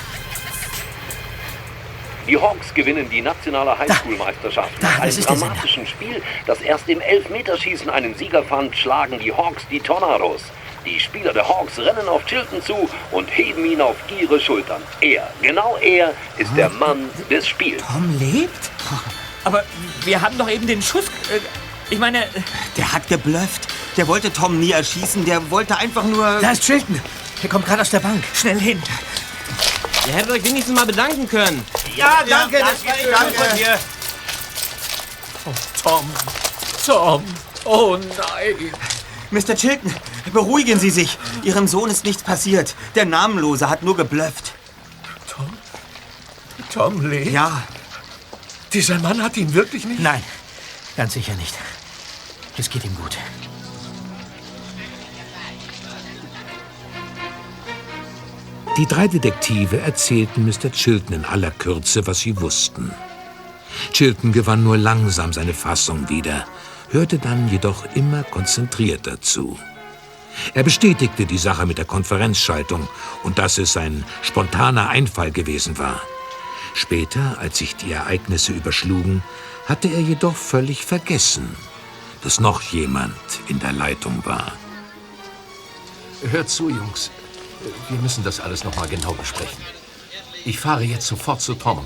Die Hawks gewinnen die nationale Highschool-Meisterschaft. Nach einem dramatischen Spiel, das erst im Elfmeterschießen einen Sieger fand, schlagen die Hawks die Tornados. Die Spieler der Hawks rennen auf Chilton zu und heben ihn auf ihre Schultern. Er, genau er, ist der Mann des Spiels. Tom lebt? Aber wir haben doch eben den Schuss. Äh, ich meine. Der hat geblufft. Der wollte Tom nie erschießen. Der wollte einfach nur. Da ist Chilton. Der kommt gerade aus der Bank. Schnell hin. Ihr hättet euch wenigstens mal bedanken können. Ja, danke, das war danke. von dir. Tom, Tom, oh nein. Mr. Chilton, beruhigen Sie sich. Ihrem Sohn ist nichts passiert. Der Namenlose hat nur geblufft. Tom lebt? Ja, Dieser Mann hat ihn wirklich nicht? Nein, ganz sicher nicht. Es geht ihm gut. Die drei Detektive erzählten Mr. Chilton in aller Kürze, was sie wussten. Chilton gewann nur langsam seine Fassung wieder, hörte dann jedoch immer konzentrierter zu. Er bestätigte die Sache mit der Konferenzschaltung und dass es ein spontaner Einfall gewesen war. Später, als sich die Ereignisse überschlugen, hatte er jedoch völlig vergessen, dass noch jemand in der Leitung war. Hört zu, Jungs. Wir müssen das alles noch mal genau besprechen. Ich fahre jetzt sofort zu Tom.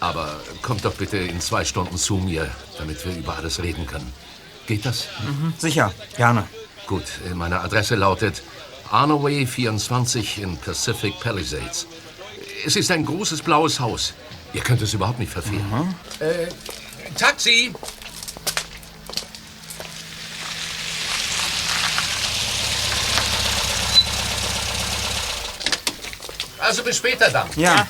Aber kommt doch bitte in zwei Stunden zu mir, damit wir über alles reden können. Geht das? sicher, gerne. Gut, meine Adresse lautet Arnoway 24 in Pacific Palisades. Es ist ein großes blaues Haus. Ihr könnt es überhaupt nicht verfehlen. Äh, Taxi! Also bis später dann. Ja.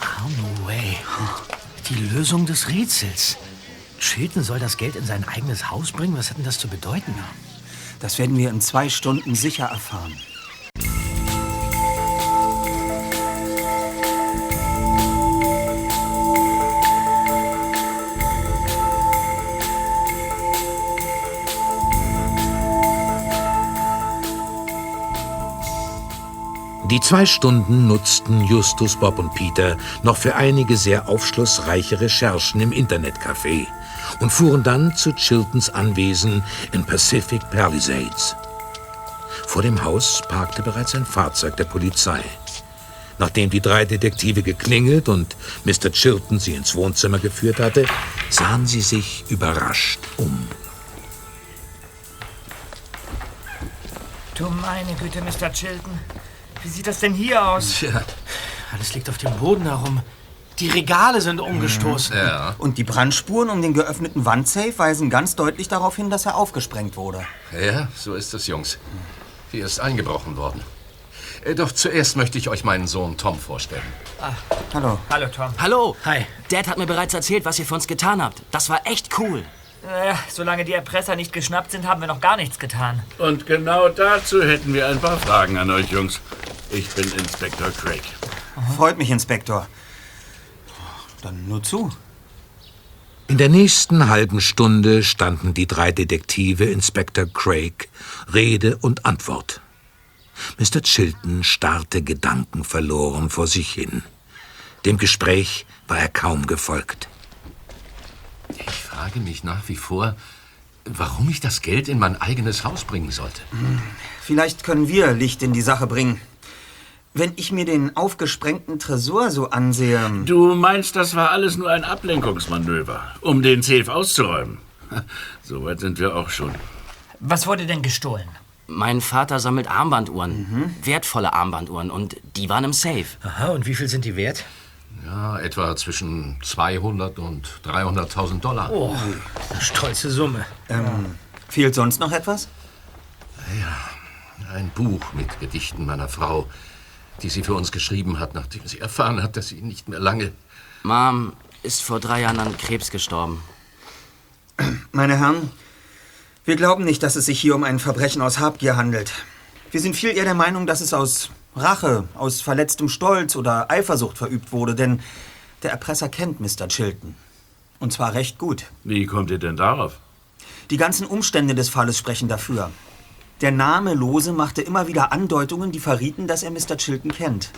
Armway. Die Lösung des Rätsels. Chilton soll das Geld in sein eigenes Haus bringen? Was hat denn das zu bedeuten? Das werden wir in zwei Stunden sicher erfahren. Die zwei Stunden nutzten Justus, Bob und Peter noch für einige sehr aufschlussreiche Recherchen im Internetcafé und fuhren dann zu Chiltons Anwesen in Pacific Palisades. Vor dem Haus parkte bereits ein Fahrzeug der Polizei. Nachdem die drei Detektive geklingelt und Mr. Chilton sie ins Wohnzimmer geführt hatte, sahen sie sich überrascht um. Du meine Güte, Mr. Chilton. Wie sieht das denn hier aus? Tja, alles liegt auf dem Boden herum. Die Regale sind umgestoßen. Ja. Und die Brandspuren um den geöffneten Wandsafe weisen ganz deutlich darauf hin, dass er aufgesprengt wurde. Ja, so ist es, Jungs. Hier ist eingebrochen worden. Äh, Doch zuerst möchte ich euch meinen Sohn Tom vorstellen. Hallo. Hallo, Tom. Hallo. Hi. Dad hat mir bereits erzählt, was ihr für uns getan habt. Das war echt cool. Äh, solange die Erpresser nicht geschnappt sind, haben wir noch gar nichts getan. Und genau dazu hätten wir ein paar Fragen an euch Jungs. Ich bin Inspektor Craig. Freut mich, Inspektor. Dann nur zu. In der nächsten halben Stunde standen die drei Detektive Inspektor Craig Rede und Antwort. Mr. Chilton starrte gedankenverloren vor sich hin. Dem Gespräch war er kaum gefolgt. Ich frage mich nach wie vor, warum ich das Geld in mein eigenes Haus bringen sollte. Vielleicht können wir Licht in die Sache bringen. Wenn ich mir den aufgesprengten Tresor so ansehe. Du meinst, das war alles nur ein Ablenkungsmanöver, um den Safe auszuräumen? Soweit sind wir auch schon. Was wurde denn gestohlen? Mein Vater sammelt Armbanduhren. Wertvolle Armbanduhren. Und die waren im Safe. Aha, und wie viel sind die wert? Ja, etwa zwischen 200 und 300.000 Dollar. Oh, eine stolze Summe. Ähm, fehlt sonst noch etwas? Ja, ein Buch mit Gedichten meiner Frau, die sie für uns geschrieben hat, nachdem sie erfahren hat, dass sie nicht mehr lange. Mom ist vor drei Jahren an Krebs gestorben. Meine Herren, wir glauben nicht, dass es sich hier um ein Verbrechen aus Habgier handelt. Wir sind viel eher der Meinung, dass es aus Rache, aus verletztem Stolz oder Eifersucht verübt wurde, denn der Erpresser kennt Mr. Chilton. Und zwar recht gut. Wie kommt ihr denn darauf? Die ganzen Umstände des Falles sprechen dafür. Der Name Lose machte immer wieder Andeutungen, die verrieten, dass er Mr. Chilton kennt.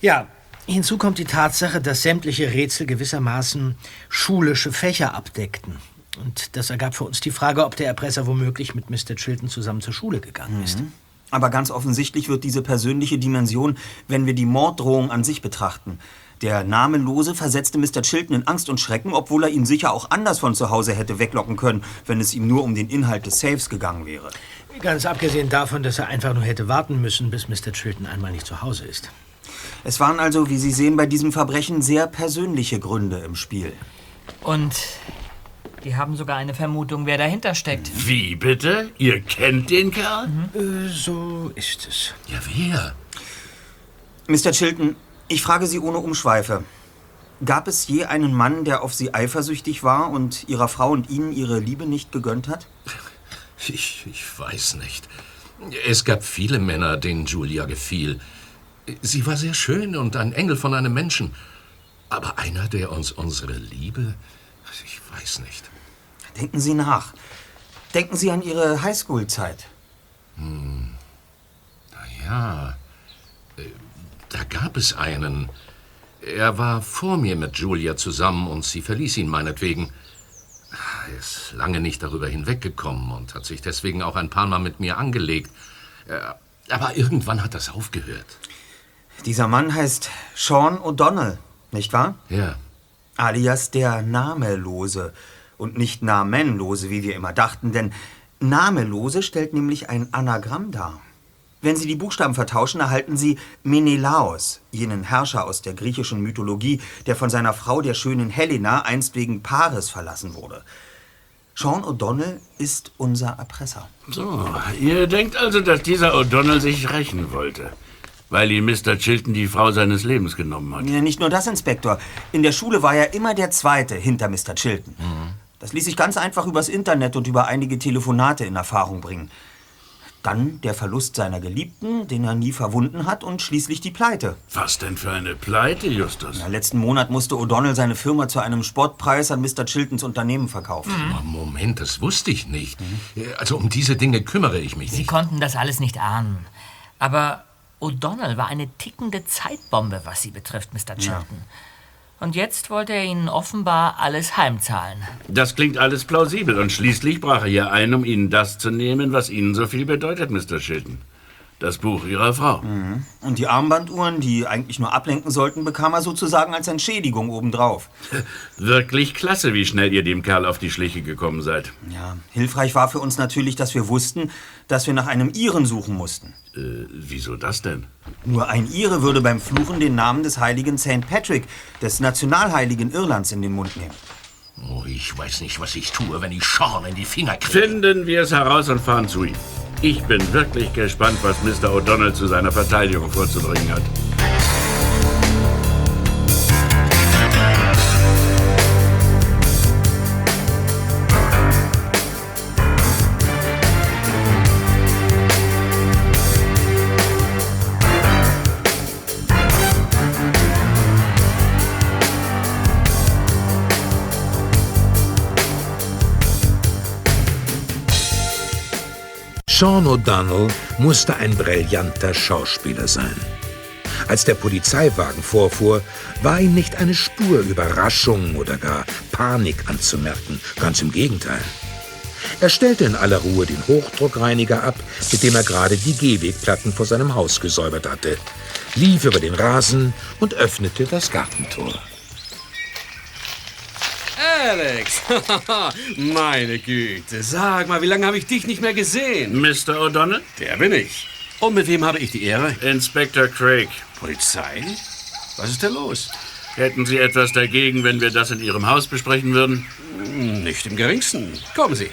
Ja, hinzu kommt die Tatsache, dass sämtliche Rätsel gewissermaßen schulische Fächer abdeckten. Und das ergab für uns die Frage, ob der Erpresser womöglich mit Mr. Chilton zusammen zur Schule gegangen ist. Aber ganz offensichtlich wird diese persönliche Dimension, wenn wir die Morddrohung an sich betrachten. Der Namenlose versetzte Mr. Chilton in Angst und Schrecken, obwohl er ihn sicher auch anders von zu Hause hätte weglocken können, wenn es ihm nur um den Inhalt des Safes gegangen wäre. Ganz abgesehen davon, dass er einfach nur hätte warten müssen, bis Mr. Chilton einmal nicht zu Hause ist. Es waren also, wie Sie sehen, bei diesem Verbrechen sehr persönliche Gründe im Spiel. Und die haben sogar eine Vermutung, wer dahinter steckt. Wie bitte? Ihr kennt den Kerl? Äh, so ist es. Ja, wer? Mr. Chilton, ich frage Sie ohne Umschweife. Gab es je einen Mann, der auf Sie eifersüchtig war und Ihrer Frau und Ihnen Ihre Liebe nicht gegönnt hat? Ich, ich weiß nicht. Es gab viele Männer, denen Julia gefiel. Sie war sehr schön und ein Engel von einem Menschen. Aber einer, der uns unsere Liebe. Ich weiß nicht. Denken Sie nach. Denken Sie an Ihre Highschool-Zeit. Hm. Na ja. Äh, Da gab es einen. Er war vor mir mit Julia zusammen und sie verließ ihn meinetwegen. Er ist lange nicht darüber hinweggekommen und hat sich deswegen auch ein paar Mal mit mir angelegt. Äh, Aber irgendwann hat das aufgehört. Dieser Mann heißt Sean O'Donnell, nicht wahr? Ja. Alias der Namelose. Und nicht Namenlose, wie wir immer dachten, denn Namelose stellt nämlich ein Anagramm dar. Wenn Sie die Buchstaben vertauschen, erhalten Sie Menelaos, jenen Herrscher aus der griechischen Mythologie, der von seiner Frau, der schönen Helena, einst wegen Paris verlassen wurde. Sean O'Donnell ist unser Erpresser. So, ihr denkt also, dass dieser O'Donnell sich rächen wollte. Weil ihm Mr. Chilton die Frau seines Lebens genommen hat. Ja, nicht nur das, Inspektor. In der Schule war er immer der Zweite hinter Mr. Chilton. Das ließ sich ganz einfach übers Internet und über einige Telefonate in Erfahrung bringen. Dann der Verlust seiner Geliebten, den er nie verwunden hat, und schließlich die Pleite. Was denn für eine Pleite, Justus? Ja, letzten Monat musste O'Donnell seine Firma zu einem Spottpreis an Mr. Chiltons Unternehmen verkaufen. Aber Moment, das wusste ich nicht. Also um diese Dinge kümmere ich mich Sie nicht. konnten das alles nicht ahnen. Aber O'Donnell war eine tickende Zeitbombe, was Sie betrifft, Mr. Chilton. Und jetzt wollte er Ihnen offenbar alles heimzahlen. Das klingt alles plausibel und schließlich brach er hier ein, um Ihnen das zu nehmen, was Ihnen so viel bedeutet, Mr. Chilton. Das Buch Ihrer Frau. Und die Armbanduhren, die eigentlich nur ablenken sollten, bekam er sozusagen als Entschädigung obendrauf. Wirklich klasse, wie schnell ihr dem Kerl auf die Schliche gekommen seid. Ja, hilfreich war für uns natürlich, dass wir wussten, dass wir nach einem Iren suchen mussten. Äh, wieso das denn? Nur ein Ire würde beim Fluchen den Namen des heiligen St. Patrick, des Nationalheiligen Irlands, in den Mund nehmen. Oh, ich weiß nicht, was ich tue, wenn ich Sean in die Finger kriege. Finden wir es heraus und fahren zu ihm. Ich bin wirklich gespannt, was Mr. O'Donnell zu seiner Verteidigung vorzubringen hat. Sean O'Donnell musste ein brillanter Schauspieler sein. Als der Polizeiwagen vorfuhr, war ihm nicht eine Spur Überraschung oder gar Panik anzumerken, ganz im Gegenteil. Er stellte in aller Ruhe den Hochdruckreiniger ab, mit dem er gerade die Gehwegplatten vor seinem Haus gesäubert hatte, lief über den Rasen und öffnete das Gartentor. Alex, meine Güte, sag mal, wie lange habe ich dich nicht mehr gesehen? Mr. O'Donnell? Der bin ich. Und mit wem habe ich die Ehre? Inspektor Craig. Polizei? Was ist da los? Hätten Sie etwas dagegen, wenn wir das in Ihrem Haus besprechen würden? Nicht im geringsten. Kommen Sie.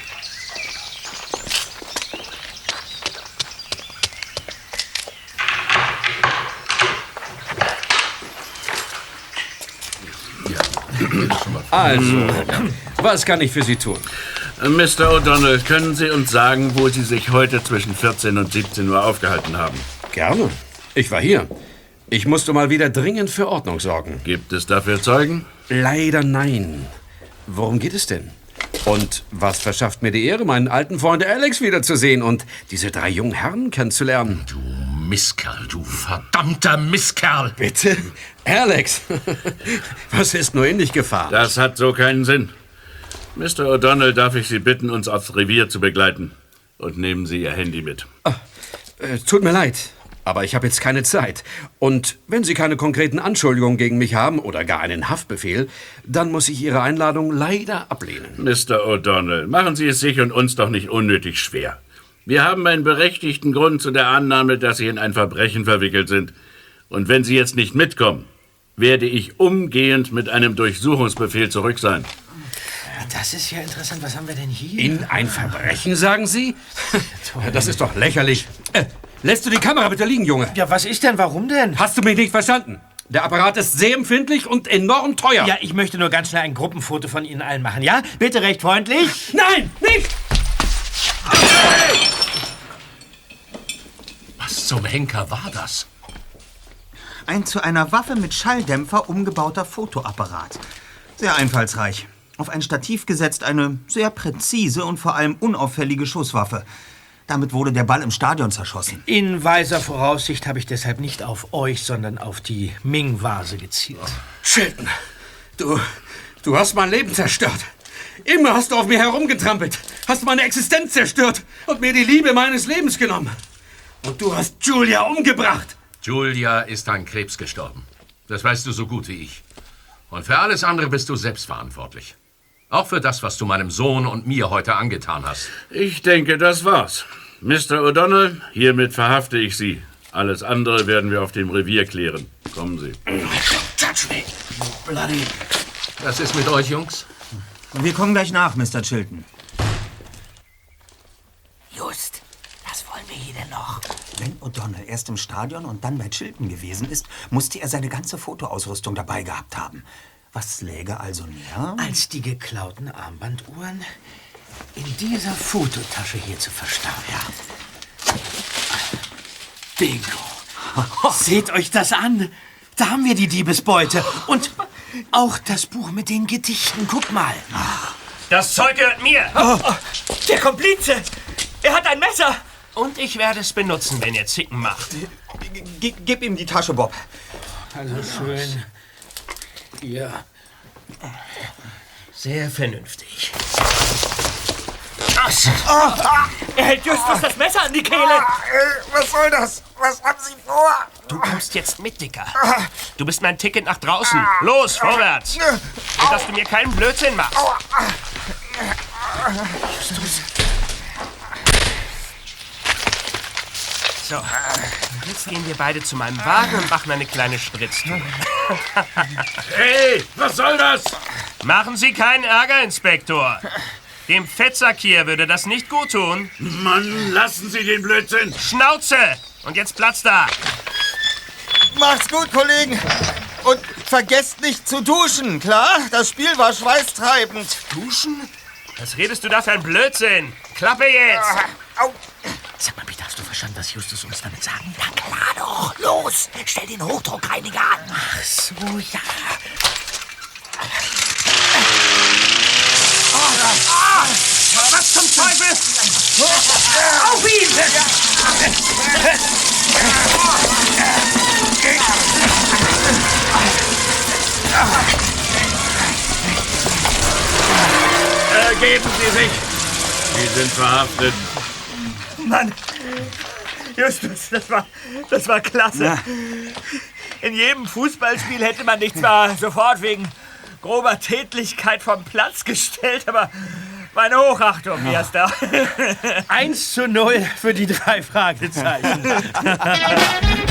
Also, was kann ich für Sie tun? Mr. O'Donnell, können Sie uns sagen, wo Sie sich heute zwischen 14 und 17 Uhr aufgehalten haben? Gerne. Ich war hier. Ich musste mal wieder dringend für Ordnung sorgen. Gibt es dafür Zeugen? Leider nein. Worum geht es denn? Und was verschafft mir die Ehre, meinen alten Freund Alex wiederzusehen und diese drei jungen Herren kennenzulernen? Du Misskerl, du verdammter Misskerl! Bitte? Alex, was ist nur in dich gefahren? Das hat so keinen Sinn. Mr. O'Donnell, darf ich Sie bitten, uns aufs Revier zu begleiten? Und nehmen Sie Ihr Handy mit. Äh, tut mir leid, aber ich habe jetzt keine Zeit. Und wenn Sie keine konkreten Anschuldigungen gegen mich haben oder gar einen Haftbefehl, dann muss ich Ihre Einladung leider ablehnen. Mr. O'Donnell, machen Sie es sich und uns doch nicht unnötig schwer. Wir haben einen berechtigten Grund zu der Annahme, dass Sie in ein Verbrechen verwickelt sind. Und wenn Sie jetzt nicht mitkommen, werde ich umgehend mit einem Durchsuchungsbefehl zurück sein. Das ist ja interessant. Was haben wir denn hier? In ein Verbrechen, sagen Sie? Das ist doch lächerlich. Äh, lässt du die Kamera bitte liegen, Junge? Ja, was ist denn? Warum denn? Hast du mich nicht verstanden? Der Apparat ist sehr empfindlich und enorm teuer. Ja, ich möchte nur ganz schnell ein Gruppenfoto von Ihnen allen machen, ja? Bitte recht freundlich. Nein, nicht! Was zum Henker war das? Ein zu einer Waffe mit Schalldämpfer umgebauter Fotoapparat. Sehr einfallsreich. Auf ein Stativ gesetzt eine sehr präzise und vor allem unauffällige Schusswaffe. Damit wurde der Ball im Stadion zerschossen. In weiser Voraussicht habe ich deshalb nicht auf euch, sondern auf die Ming-Vase gezielt. Shilton, du, du hast mein Leben zerstört. Immer hast du auf mir herumgetrampelt, hast meine Existenz zerstört und mir die Liebe meines Lebens genommen. Und du hast Julia umgebracht. Julia ist an Krebs gestorben. Das weißt du so gut wie ich. Und für alles andere bist du selbst verantwortlich. Auch für das, was du meinem Sohn und mir heute angetan hast. Ich denke, das war's. Mr. O'Donnell, hiermit verhafte ich Sie. Alles andere werden wir auf dem Revier klären. Kommen Sie. Touch me, bloody. Was ist mit euch, Jungs? Wir kommen gleich nach, Mr. Chilton. Just, was wollen wir hier denn noch? Wenn O'Donnell erst im Stadion und dann bei Chilton gewesen ist, musste er seine ganze Fotoausrüstung dabei gehabt haben. Was läge also näher? Als die geklauten Armbanduhren in dieser Fototasche hier zu verstauen. Bingo. Seht euch das an. Da haben wir die Diebesbeute. Und auch das Buch mit den Gedichten. Guck mal. Das Zeug gehört mir. Oh, der Komplize. Er hat ein Messer. Und ich werde es benutzen, wenn er Zicken macht. G gib ihm die Tasche, Bob. Also schön. Ja. Sehr vernünftig. Er hält Justus das Messer an die Kehle. Was soll das? Was haben Sie vor? Du kommst jetzt mit, Dicker. Du bist mein Ticket nach draußen. Los, vorwärts. Und dass du mir keinen Blödsinn machst. Justus. So, jetzt gehen wir beide zu meinem Wagen und machen eine kleine Spritztour. Hey, was soll das? Machen Sie keinen Ärger, Inspektor. Dem Fettsack hier würde das nicht gut tun. Mann, lassen Sie den Blödsinn. Schnauze! Und jetzt Platz da. Macht's gut, Kollegen. Und vergesst nicht zu duschen, klar? Das Spiel war schweißtreibend. Duschen? Was redest du da für ein Blödsinn? Klappe jetzt! Sag mal, Peter, hast du verstanden, was Justus uns damit sagen? Na klar doch. Los, stell den Hochdruckreiniger an. Ach so, ja. Ah, was zum Teufel? Auf ihn! Ergeben Sie sich. Sie sind verhaftet. Mann, Justus, das war, das war klasse. In jedem Fußballspiel hätte man dich zwar sofort wegen grober Tätlichkeit vom Platz gestellt, aber meine Hochachtung, wie hast du? 1 zu 0 für die drei Fragezeichen.